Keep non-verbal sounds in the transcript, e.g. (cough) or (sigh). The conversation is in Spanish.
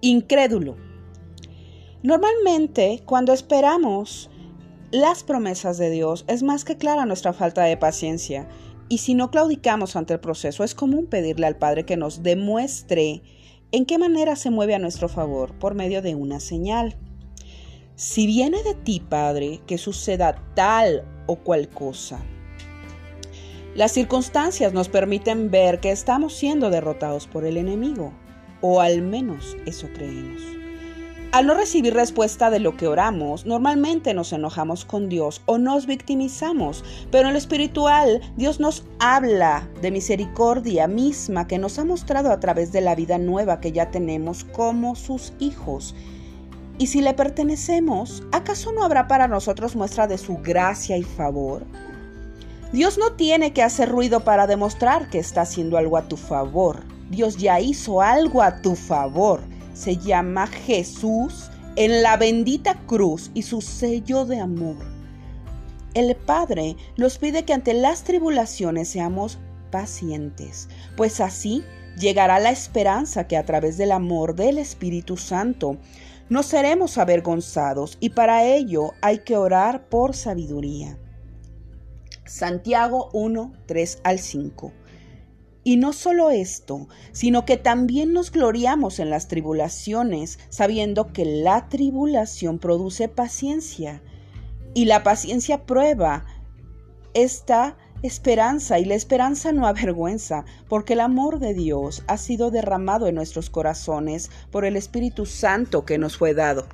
incrédulo. Normalmente, cuando esperamos las promesas de Dios, es más que clara nuestra falta de paciencia. Y si no claudicamos ante el proceso, es común pedirle al Padre que nos demuestre en qué manera se mueve a nuestro favor por medio de una señal. Si viene de ti, Padre, que suceda tal o cual cosa. Las circunstancias nos permiten ver que estamos siendo derrotados por el enemigo, o al menos eso creemos. Al no recibir respuesta de lo que oramos, normalmente nos enojamos con Dios o nos victimizamos, pero en lo espiritual Dios nos habla de misericordia misma que nos ha mostrado a través de la vida nueva que ya tenemos como sus hijos. Y si le pertenecemos, ¿acaso no habrá para nosotros muestra de su gracia y favor? Dios no tiene que hacer ruido para demostrar que está haciendo algo a tu favor. Dios ya hizo algo a tu favor. Se llama Jesús en la bendita cruz y su sello de amor. El Padre nos pide que ante las tribulaciones seamos pacientes, pues así llegará la esperanza que a través del amor del Espíritu Santo no seremos avergonzados y para ello hay que orar por sabiduría. Santiago 1, 3 al 5. Y no solo esto, sino que también nos gloriamos en las tribulaciones, sabiendo que la tribulación produce paciencia, y la paciencia prueba esta esperanza, y la esperanza no (laughs) avergüenza, porque el amor de Dios ha sido derramado en nuestros corazones por el Espíritu Santo que nos fue dado.